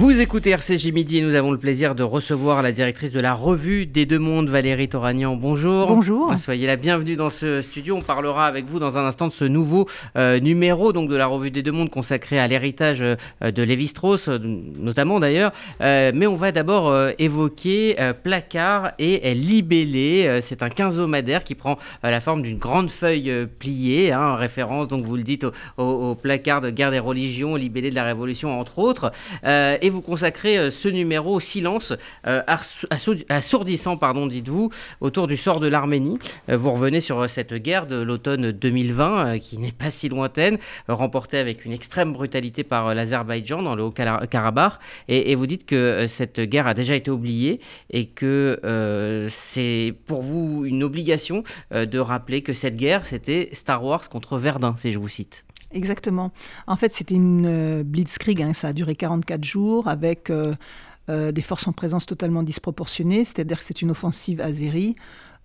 Vous écoutez RCJ Midi et nous avons le plaisir de recevoir la directrice de la revue des Deux Mondes, Valérie Toragnan. Bonjour. Bonjour. Soyez la bienvenue dans ce studio. On parlera avec vous dans un instant de ce nouveau euh, numéro donc de la revue des Deux Mondes consacré à l'héritage euh, de Lévi-Strauss, euh, notamment d'ailleurs. mais on va d'abord évoquer Placard et Libellé. C'est un quinzomadaire qui prend la forme d'une grande feuille pliée, hein, en référence, donc vous le dites, au, au, placard de guerre des religions, Libellé de la Révolution, entre autres et vous consacrez euh, ce numéro au silence euh, assourdissant, pardon, dites-vous, autour du sort de l'Arménie. Euh, vous revenez sur cette guerre de l'automne 2020, qui n'est pas si lointaine, remportée avec une extrême brutalité par l'Azerbaïdjan dans le Haut-Karabakh, et, vous dites que cette guerre a déjà été oubliée et que c'est pour vous une obligation de rappeler que cette guerre, c'était Star Wars contre Verdun, si je vous cite. Exactement. En fait, c'était une euh, blitzkrieg, hein, ça a duré 44 jours avec euh, euh, des forces en présence totalement disproportionnées, c'est-à-dire que c'est une offensive azérie.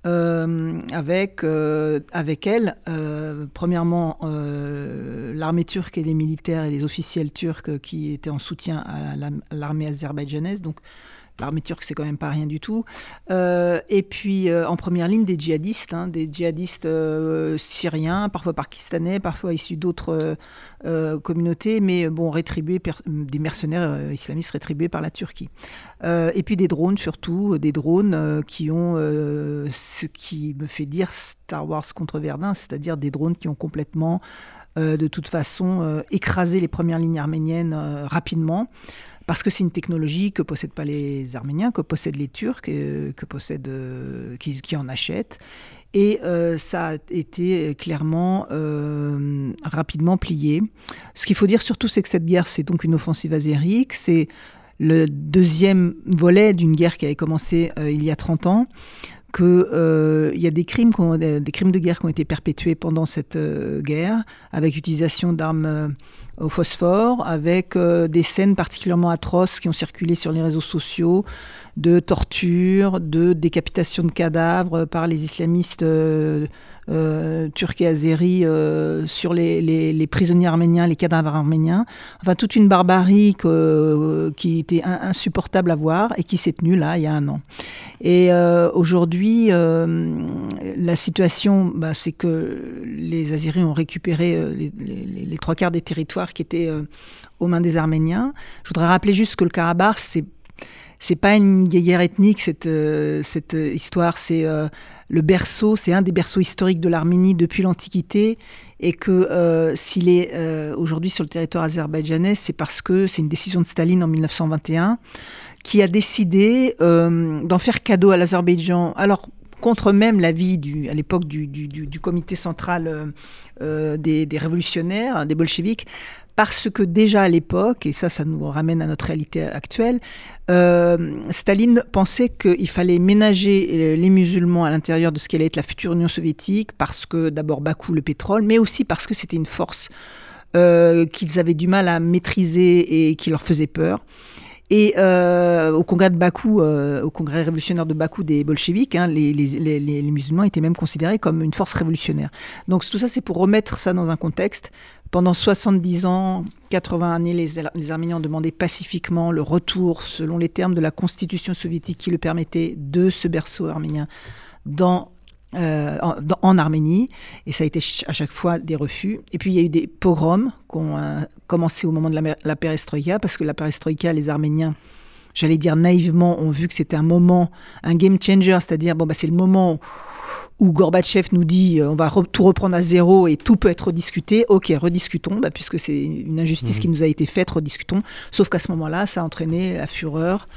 avec, avec elle, premièrement, l'armée turque et les militaires et les officiels turcs qui étaient en soutien à l'armée azerbaïdjanaise, donc L'armée turque, c'est quand même pas rien du tout. Euh, et puis, euh, en première ligne, des djihadistes, hein, des djihadistes euh, syriens, parfois pakistanais, parfois issus d'autres communautés, mais bon, rétribués, des mercenaires islamistes rétribués par la Turquie. et puis des drones, surtout, des drones qui ont ce qui me fait dire Star Wars contre Verdun, c'est-à-dire des drones qui ont complètement, de toute façon, écrasé les premières lignes arméniennes rapidement parce que c'est une technologie que possèdent pas les Arméniens, que possèdent les Turcs, euh, que euh, qui, en achètent. Et euh, ça a été clairement rapidement plié. Ce qu'il faut dire surtout, c'est que cette guerre, c'est donc une offensive azérique. C'est le deuxième volet d'une guerre qui avait commencé il y a 30 ans qu'il y a des crimes, des crimes de guerre qui ont été perpétués pendant cette guerre, avec utilisation d'armes au phosphore, avec euh, des scènes particulièrement atroces qui ont circulé sur les réseaux sociaux, de torture, de décapitation de cadavres par les islamistes euh, euh, turcs et azéris sur les, prisonniers arméniens, les cadavres arméniens. Enfin, toute une barbarie qui était insupportable à voir et qui s'est tenue là, il y a un an. Et aujourd'hui, la situation, bah, c'est que les Azéris ont récupéré les, trois quarts des territoires qui étaient aux mains des Arméniens. Je voudrais rappeler juste que le Karabakh, c'est c'est pas une guerre ethnique, cette, euh, cette histoire. C'est euh, le berceau, c'est un des berceaux historiques de l'Arménie depuis l'Antiquité. Et que euh, s'il est aujourd'hui sur le territoire azerbaïdjanais, c'est parce que c'est une décision de Staline en 1921 qui a décidé d'en faire cadeau à l'Azerbaïdjan. Alors, contre même l'avis à l'époque du, comité central des, des, révolutionnaires, des bolcheviks, parce que déjà à l'époque, et ça, ça nous ramène à notre réalité actuelle, euh, Staline pensait qu'il fallait ménager les musulmans à l'intérieur de ce qu'allait être la future Union soviétique, parce que d'abord Bakou, le pétrole, mais aussi parce que c'était une force euh, qu'ils avaient du mal à maîtriser et qui leur faisait peur. Et euh, au congrès de Bakou, au congrès révolutionnaire de Bakou des bolcheviks, hein, les, les, musulmans étaient même considérés comme une force révolutionnaire. Donc tout ça, c'est pour remettre ça dans un contexte. Pendant 70 ans, 80 années, les, Arméniens ont demandé pacifiquement le retour, selon les termes de la constitution soviétique qui le permettait, de ce berceau arménien euh, en, Arménie, et ça a été à chaque fois des refus. Et puis il y a eu des pogroms qui ont euh, commencé au moment de la, la, perestroïka, parce que la perestroïka, les Arméniens, j'allais dire naïvement, ont vu que c'était un moment, un game changer, c'est-à-dire bon, bah, c'est le moment où Gorbatchev nous dit euh, on va tout reprendre à zéro et tout peut être rediscuté, ok, rediscutons, bah, puisque c'est une injustice mmh. qui nous a été faite, rediscutons. Sauf qu'à ce moment-là, ça a entraîné la fureur,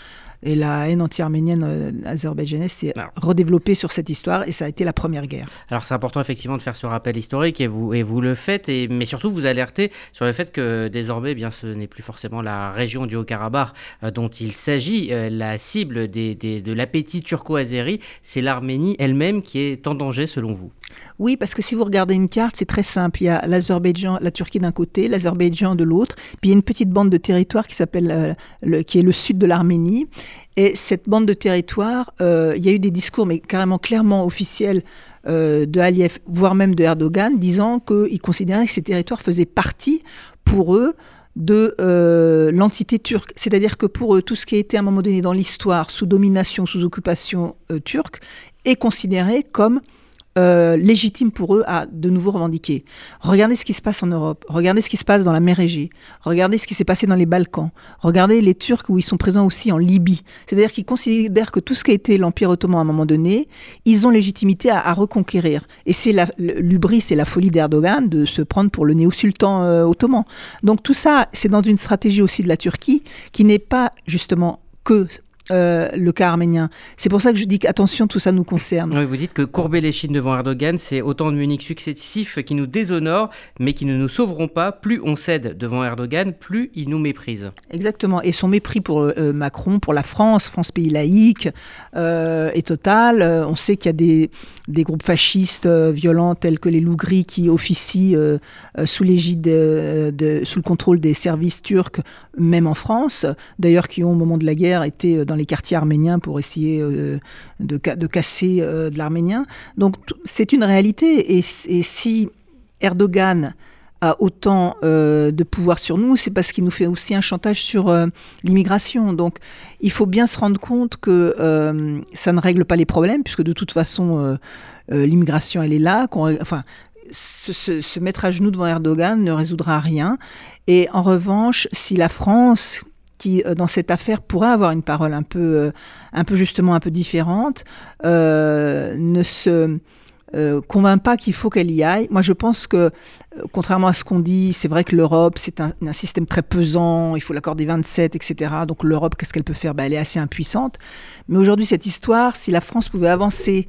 et la haine anti-arménienne euh, azerbaïdjanaise s'est redéveloppée sur cette histoire et ça a été la première guerre. Alors c'est important effectivement de faire ce rappel historique et vous, et vous le faites, et, mais surtout vous alertez sur le fait que désormais eh bien, ce n'est plus forcément la région du Haut-Karabakh euh, dont il s'agit. Euh, la cible des, de l'appétit turco-azéri, c'est l'Arménie elle-même qui est en danger selon vous? Oui, parce que si vous regardez une carte, c'est très simple. Il y a l'Azerbaïdjan, la Turquie d'un côté, l'Azerbaïdjan de l'autre, puis il y a une petite bande de territoire qui s'appelle, le, qui est le sud de l'Arménie. Et cette bande de territoire, euh, il y a eu des discours, mais carrément clairement officiels, euh, de Aliyev, voire même de Erdogan, disant qu'ils considéraient que ces territoires faisaient partie, pour eux, de l'entité turque. C'est-à-dire que pour eux, tout ce qui a été à un moment donné dans l'histoire sous domination, sous occupation turque, est considéré comme euh, légitime pour eux à de nouveau revendiquer. Regardez ce qui se passe en Europe, regardez ce qui se passe dans la mer Égée, regardez ce qui s'est passé dans les Balkans, regardez les Turcs où ils sont présents aussi en Libye. C'est-à-dire qu'ils considèrent que tout ce qui a été l'Empire ottoman à un moment donné, ils ont légitimité à, reconquérir. Et c'est l'ubris et la folie d'Erdogan de se prendre pour le néo-sultan euh, ottoman. Donc tout ça, c'est dans une stratégie aussi de la Turquie qui n'est pas justement que euh, le cas arménien. C'est pour ça que je dis qu'attention, tout ça nous concerne. vous dites que courber les chines devant Erdogan, c'est autant de Munich successifs qui nous déshonorent, mais qui ne nous sauveront pas. Plus on cède devant Erdogan, plus il nous méprise. Exactement. Et son mépris pour euh, Macron, pour la France, France pays laïque, euh, est total. on sait qu'il y a des, des groupes fascistes violents tels que les loups gris qui officient sous l'égide, de, sous le contrôle des services turcs, même en France. D'ailleurs, qui ont au moment de la guerre été dans les quartiers arméniens pour essayer euh, de, casser euh, de l'arménien. Donc c'est une réalité. Et, si Erdogan a autant euh, de pouvoir sur nous, c'est parce qu'il nous fait aussi un chantage sur l'immigration. Donc il faut bien se rendre compte que ça ne règle pas les problèmes, puisque de toute façon, l'immigration, elle est là. Enfin, se, mettre à genoux devant Erdogan ne résoudra rien. Et en revanche, si la France, qui, euh, dans cette affaire, pourrait avoir une parole un peu, euh, un peu justement un peu différente, euh, ne se convainc pas qu'il faut qu'elle y aille. Moi, je pense que, contrairement à ce qu'on dit, c'est vrai que l'Europe, c'est un, système très pesant, il faut l'accord des 27, etc. Donc l'Europe, qu'est-ce qu'elle peut faire? Ben, Elle est assez impuissante. Mais aujourd'hui, cette histoire, si la France pouvait avancer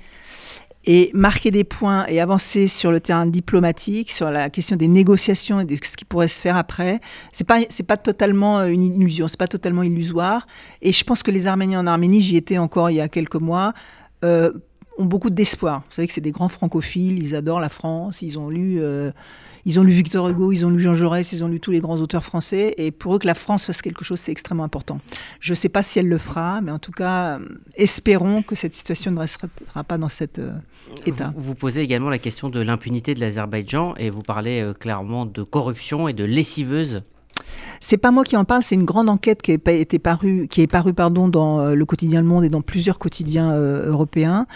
et marquer des points et avancer sur le terrain diplomatique, sur la question des négociations et de ce qui pourrait se faire après, c'est pas pas totalement euh, une illusion, c'est pas totalement illusoire. Et je pense que les Arméniens en Arménie, j'y étais encore il y a quelques mois. Euh, ont beaucoup d'espoir. Vous savez que c'est des grands francophiles, ils adorent la France, ils ont lu euh, ils ont lu Victor Hugo, ils ont lu Jean Jaurès, ils ont lu tous les grands auteurs français. Et pour eux, que la France fasse quelque chose, c'est extrêmement important. Je ne sais pas si elle le fera, mais en tout cas, euh, espérons que cette situation ne restera pas dans cet euh, état. Vous, posez également la question de l'impunité de l'Azerbaïdjan et vous parlez euh, clairement de corruption et de lessiveuse c'est pas moi qui en parle, c'est une grande enquête qui, été parue, qui est parue pardon, dans euh, le quotidien Le Monde et dans plusieurs quotidiens euh, européens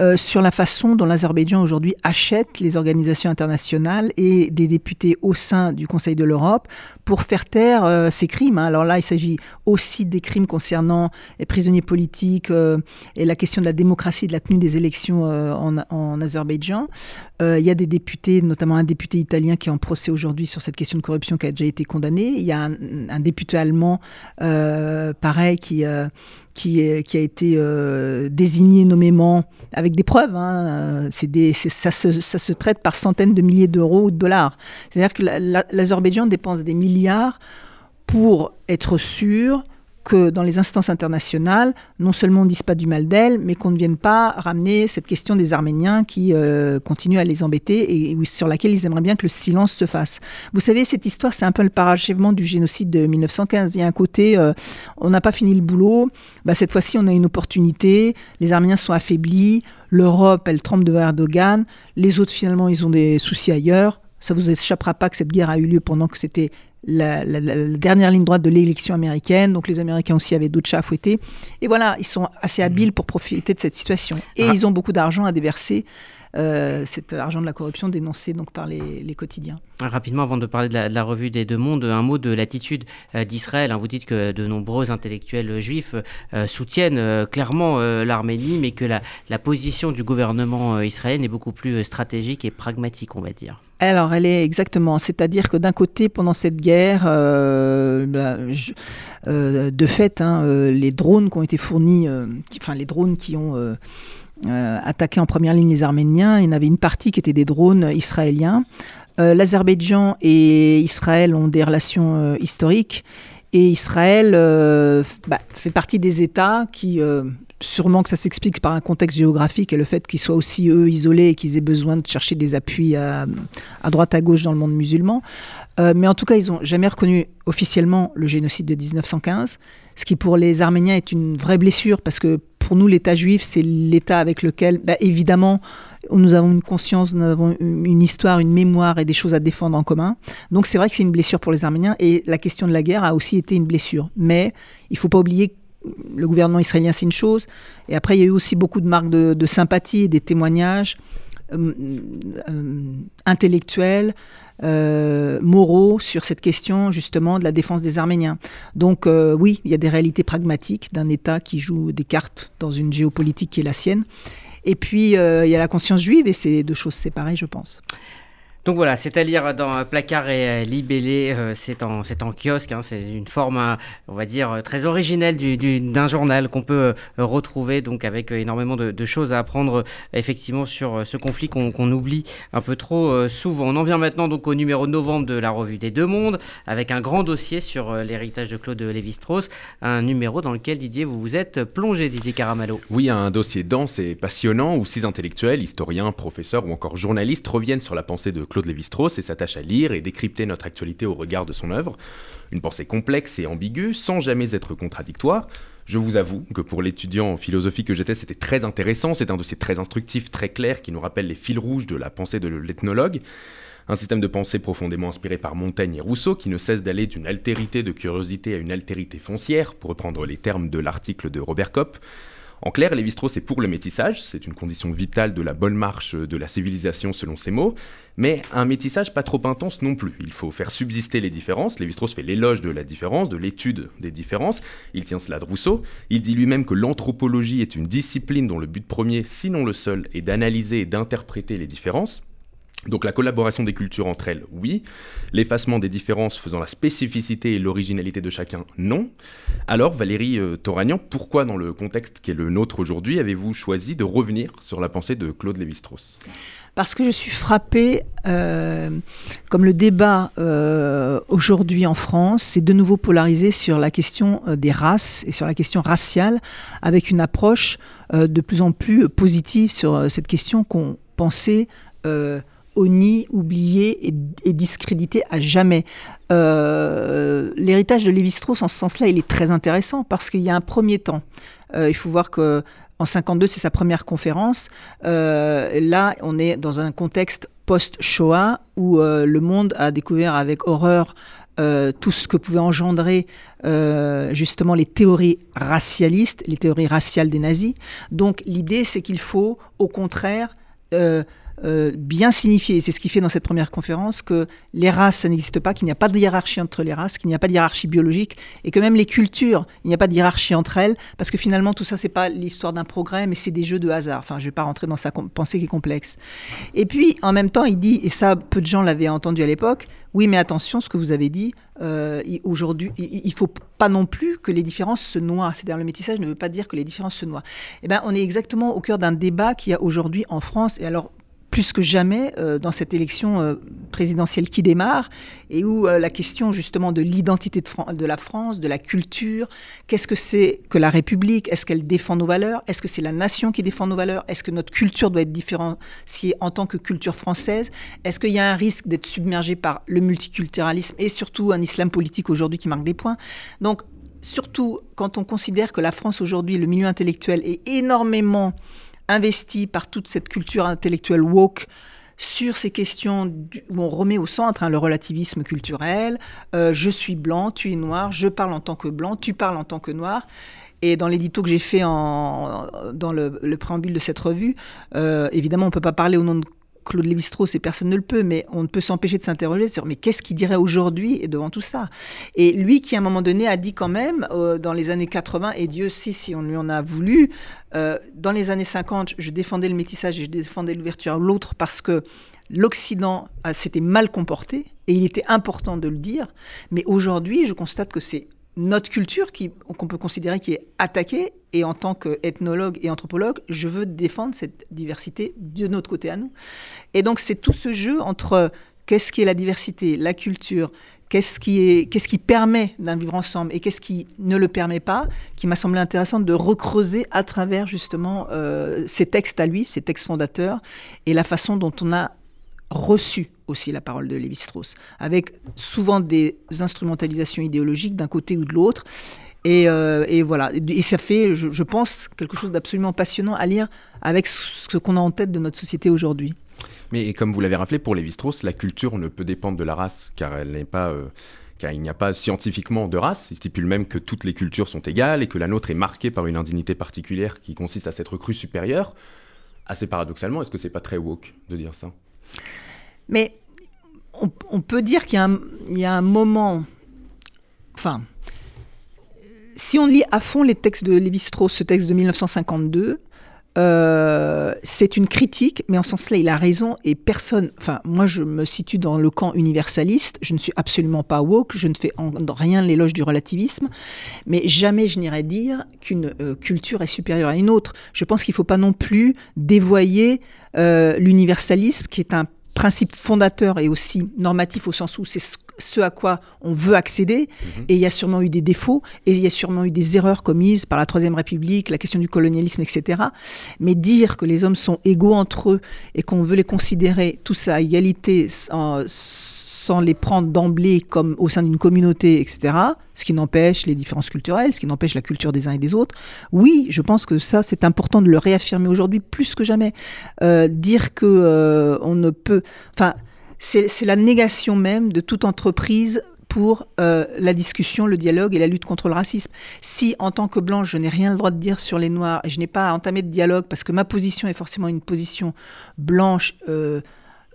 euh, sur la façon dont l'Azerbaïdjan aujourd'hui achète les organisations internationales et des députés au sein du Conseil de l'Europe pour faire taire ces crimes. Hein. Alors là, il s'agit aussi des crimes concernant les prisonniers politiques et la question de la démocratie et de la tenue des élections en, en, Azerbaïdjan. il y a des députés, notamment un député italien qui est en procès aujourd'hui sur cette question de corruption qui a déjà été condamné. Il y a député allemand, euh, pareil, qui, euh, qui, qui, a été euh, désigné nommément avec des preuves. Hein, des, ça, se, ça, se, traite par centaines de milliers d'euros ou de dollars. C'est-à-dire que l'Azerbaïdjan dépense des milliards pour être sûr que dans les instances internationales, non seulement on ne dise pas du mal d'elle, mais qu'on ne vienne pas ramener cette question des Arméniens qui euh, continuent à les embêter et, sur laquelle ils aimeraient bien que le silence se fasse. Vous savez, cette histoire, c'est un peu le parachèvement du génocide de 1915. Il y a un côté, euh, on n'a pas fini le boulot, bah, cette fois-ci on a une opportunité, les Arméniens sont affaiblis, l'Europe, elle tremble devant Erdogan, les autres finalement, ils ont des soucis ailleurs. Ça vous échappera pas que cette guerre a eu lieu pendant que c'était la, dernière ligne droite de l'élection américaine. Donc les Américains aussi avaient d'autres chats à fouetter. Et voilà, ils sont assez habiles pour profiter de cette situation. Et ah. ils ont beaucoup d'argent à déverser euh, cet argent de la corruption dénoncé donc par les, quotidiens. Rapidement, avant de parler de la, revue des deux mondes, un mot de l'attitude euh, d'Israël. Hein. Vous dites que de nombreux intellectuels juifs euh, soutiennent clairement l'Arménie, mais que la, la, position du gouvernement israélien est beaucoup plus stratégique et pragmatique, on va dire. Alors, elle est exactement. C'est-à-dire que d'un côté, pendant cette guerre, bah, de fait, hein, les drones qui ont été fournis, enfin les drones qui ont euh, attaqué en première ligne les Arméniens. Il y en avait une partie qui était des drones israéliens. Euh, L'Azerbaïdjan et Israël ont des relations euh, historiques. Et Israël bah, fait partie des États qui, sûrement que ça s'explique par un contexte géographique et le fait qu'ils soient aussi, eux, isolés et qu'ils aient besoin de chercher des appuis à, droite, à gauche dans le monde musulman. mais en tout cas, ils n'ont jamais reconnu officiellement le génocide de 1915, ce qui pour les Arméniens est une vraie blessure parce que pour nous, l'État juif, c'est l'État avec lequel, bah, évidemment, nous avons une conscience, nous avons une histoire, une mémoire et des choses à défendre en commun. Donc c'est vrai que c'est une blessure pour les Arméniens et la question de la guerre a aussi été une blessure. Mais il ne faut pas oublier le gouvernement israélien, c'est une chose. Et après, il y a eu aussi beaucoup de marques de, sympathie et des témoignages euh, euh, intellectuels, euh, moraux sur cette question justement de la défense des Arméniens. Donc oui, il y a des réalités pragmatiques d'un État qui joue des cartes dans une géopolitique qui est la sienne. Et puis, il y a la conscience juive, et c'est deux choses séparées, je pense. Donc voilà, c'est à lire dans Placard et euh, Libellé, euh, c'est en, en, kiosque, hein, c'est une forme, euh, on va dire, très originelle d'un journal qu'on peut retrouver, donc avec énormément de, choses à apprendre effectivement sur ce conflit qu'on oublie un peu trop souvent. On en vient maintenant donc au numéro de novembre de la revue des Deux Mondes, avec un grand dossier sur l'héritage de Claude Lévi-Strauss, un numéro dans lequel Didier, vous vous êtes plongé, Didier Caramallo. Oui, un dossier dense et passionnant où six intellectuels, historiens, professeurs ou encore journalistes reviennent sur la pensée de Claude Claude Lévi-Strauss et s'attache à lire et décrypter notre actualité au regard de son œuvre. Une pensée complexe et ambiguë, sans jamais être contradictoire. Je vous avoue que pour l'étudiant en philosophie que j'étais, c'était très intéressant. C'est un dossier très instructif, très clair, qui nous rappelle les fils rouges de la pensée de l'ethnologue. Un système de pensée profondément inspiré par Montaigne et Rousseau, qui ne cesse d'aller d'une altérité de curiosité à une altérité foncière, pour reprendre les termes de l'article de Robert Kopp. En clair, Lévi-Strauss est pour le métissage, c'est une condition vitale de la bonne marche de la civilisation selon ses mots, mais un métissage pas trop intense non plus. Il faut faire subsister les différences. Lévi-Strauss fait l'éloge de la différence, de l'étude des différences. Il tient cela de Rousseau. Il dit lui-même que l'anthropologie est une discipline dont le but premier, sinon le seul, est d'analyser et d'interpréter les différences. Donc la collaboration des cultures entre elles, oui. L'effacement des différences faisant la spécificité et l'originalité de chacun, non. Alors Valérie euh, pourquoi dans le contexte qui est le nôtre aujourd'hui avez-vous choisi de revenir sur la pensée de Claude Lévi-Strauss? Parce que je suis frappée, euh, comme le débat euh, aujourd'hui en France s'est de nouveau polarisé sur la question des races et sur la question raciale, avec une approche de plus en plus positive sur cette question qu'on pensait honni, oublié et, discrédité à jamais. Euh, l'héritage de Lévi-Strauss, en ce sens-là, il est très intéressant parce qu'il y a un premier temps. Euh, il faut voir que en 52, c'est sa première conférence. Euh, là, on est dans un contexte post-Shoah où le monde a découvert avec horreur tout ce que pouvaient engendrer justement les théories racialistes, les théories raciales des nazis. Donc l'idée, c'est qu'il faut au contraire bien signifier, c'est ce qu'il fait dans cette première conférence, que les races, ça n'existe pas, qu'il n'y a pas de hiérarchie entre les races, qu'il n'y a pas de hiérarchie biologique, et que même les cultures, il n'y a pas de hiérarchie entre elles, parce que finalement tout ça, c'est pas l'histoire d'un progrès, mais c'est des jeux de hasard. Enfin, je vais pas rentrer dans sa pensée qui est complexe. Et puis, en même temps, il dit, et ça, peu de gens l'avaient entendu à l'époque, oui, mais attention, ce que vous avez dit, euh, aujourd'hui, il ne faut pas non plus que les différences se noient. C'est-à-dire, le métissage ne veut pas dire que les différences se noient. Eh bien, on est exactement au cœur d'un débat qui a aujourd'hui en France, et alors plus que jamais euh, dans cette élection euh, présidentielle qui démarre et où euh, la question justement de l'identité de, de, la France, de la culture, qu'est-ce que c'est que la République? Est-ce qu'elle défend nos valeurs? Est-ce que c'est la nation qui défend nos valeurs? Est-ce que notre culture doit être différenciée en tant que culture française? Est-ce qu'il y a un risque d'être submergé par le multiculturalisme et surtout un islam politique aujourd'hui qui marque des points? Donc surtout quand on considère que la France aujourd'hui, le milieu intellectuel est énormément investi par toute cette culture intellectuelle woke sur ces questions où on remet au centre hein, le relativisme culturel. Euh, je suis blanc, tu es noir, je parle en tant que blanc, tu parles en tant que noir. Et dans l'édito que j'ai fait dans le, préambule de cette revue, euh, évidemment, on ne peut pas parler au nom de Claude Lévi-Strauss et personne ne le peut, mais on ne peut s'empêcher de s'interroger sur mais qu'est-ce qu'il dirait aujourd'hui devant tout ça? Et lui qui à un moment donné a dit quand même euh, dans les années 80 et Dieu sait si on lui en a voulu, euh, dans les années 50 je défendais le métissage et je défendais l'ouverture à l'autre parce que l'Occident s'était mal comporté et il était important de le dire, mais aujourd'hui je constate que c'est notre culture qu'on peut considérer qui est attaquée. Et en tant qu'ethnologue et anthropologue, je veux défendre cette diversité de notre côté à nous. Et donc c'est tout ce jeu entre qu'est-ce qui est la diversité, la culture, qu'est-ce qui, qu'est-ce qui permet d'un vivre ensemble et qu'est-ce qui ne le permet pas, qui m'a semblé intéressant de recreuser à travers justement euh, ces textes à lui, ces textes fondateurs, et la façon dont on a reçu aussi la parole de Lévi-Strauss, avec souvent des instrumentalisations idéologiques d'un côté ou de l'autre. Et, et, voilà. Et ça fait, je, pense, quelque chose d'absolument passionnant à lire avec ce qu'on a en tête de notre société aujourd'hui. Mais comme vous l'avez rappelé, pour Lévi-Strauss, la culture ne peut dépendre de la race, car elle n'est pas car il n'y a pas scientifiquement de race. Il stipule même que toutes les cultures sont égales et que la nôtre est marquée par une indignité particulière qui consiste à s'être crue supérieure. Assez paradoxalement, est-ce que c'est pas très woke de dire ça? Mais on, peut dire qu'il y, y, a un moment. Enfin, si on lit à fond les textes de Lévi-Strauss, ce texte de 1952, euh, c'est une critique, mais en ce sens-là, il a raison. Et personne, enfin, moi, je me situe dans le camp universaliste. Je ne suis absolument pas woke. Je ne fais en rien l'éloge du relativisme. Mais jamais je n'irai dire qu'une euh, culture est supérieure à une autre. Je pense qu'il ne faut pas non plus dévoyer euh, l'universalisme, qui est un principe fondateur et aussi normatif au sens où c'est ce à quoi on veut accéder. Mhm. Et il y a sûrement eu des défauts, et il y a sûrement eu des erreurs commises par la Troisième République, la question du colonialisme, etc. Mais dire que les hommes sont égaux entre eux et qu'on veut les considérer tous à égalité sans, sans les prendre d'emblée comme au sein d'une communauté, etc., ce qui n'empêche les différences culturelles, ce qui n'empêche la culture des uns et des autres. Oui, je pense que ça, c'est important de le réaffirmer aujourd'hui plus que jamais. Euh, dire que euh, on ne peut... Enfin, c'est la négation même de toute entreprise pour euh, la discussion, le dialogue et la lutte contre le racisme. Si, en tant que blanche, je n'ai rien le droit de dire sur les noirs et je n'ai pas à entamer de dialogue parce que ma position est forcément une position blanche,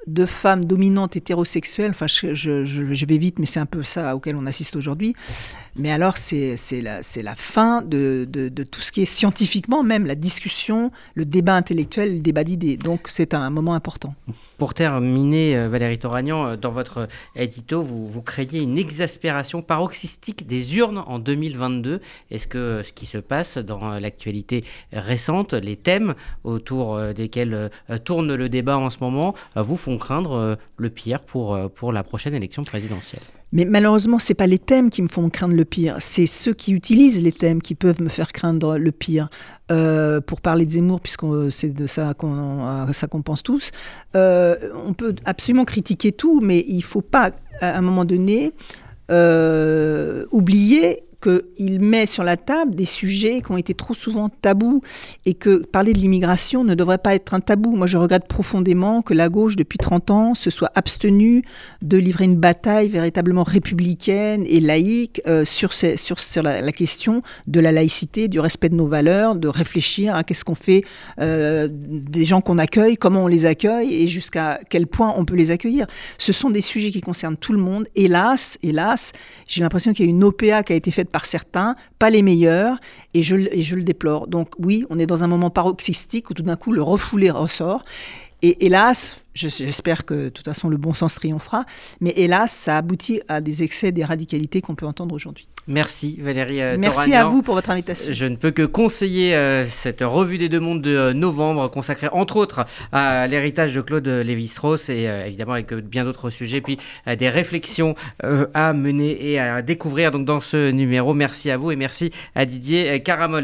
de femmes dominantes hétérosexuelles, enfin je, vais vite, mais c'est un peu ça auquel on assiste aujourd'hui, mais alors c'est la, fin de, tout ce qui est scientifiquement même, la discussion, le débat intellectuel, le débat d'idées, donc c'est un moment important. Pour terminer, euh, Valérie Toragnan, euh, dans votre édito, vous, craignez une exaspération paroxystique des urnes en 2022. Est-ce que ce qui se passe dans l'actualité récente, les thèmes autour euh, desquels tourne le débat en ce moment, vous font craindre le pire pour la prochaine élection présidentielle? Mais malheureusement, ce pas les thèmes qui me font craindre le pire, c'est ceux qui utilisent les thèmes qui peuvent me faire craindre le pire. Euh, pour parler de Zemmour, puisque c'est de ça qu'on pense tous, euh, on peut absolument critiquer tout, mais il ne faut pas, à un moment donné, euh, oublier qu'il met sur la table des sujets qui ont été trop souvent tabous et que parler de l'immigration ne devrait pas être un tabou. Moi, je regrette profondément que la gauche, depuis 30 ans, se soit abstenue de livrer une bataille véritablement républicaine et laïque euh, sur, sur, la, question de la laïcité, du respect de nos valeurs, de réfléchir à qu'est-ce qu'on fait euh, des gens qu'on accueille, comment on les accueille et jusqu'à quel point on peut les accueillir. Ce sont des sujets qui concernent tout le monde. Hélas, hélas, j'ai l'impression qu'il y a une OPA qui a été faite par certains, pas les meilleurs, et je, le déplore. Donc oui, on est dans un moment paroxystique où tout d'un coup le refoulé ressort. Et hélas, j'espère que de toute façon le bon sens triomphera, mais hélas, ça aboutit à des excès des radicalités qu'on peut entendre aujourd'hui. Merci Valérie. Euh, Merci à vous pour votre invitation. Je ne peux que conseiller euh, cette revue des deux mondes de euh, novembre consacrée entre autres à l'héritage de Claude Lévi-Strauss et évidemment avec bien d'autres sujets, puis des réflexions à mener et à découvrir donc dans ce numéro. Merci à vous et merci à Didier Caramol.